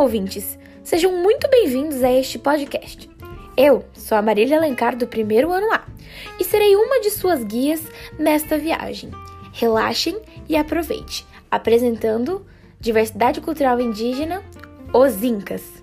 ouvintes! Sejam muito bem-vindos a este podcast. Eu sou a Marília Alencar do primeiro ano A e serei uma de suas guias nesta viagem. Relaxem e aproveite, apresentando Diversidade Cultural Indígena, os Incas.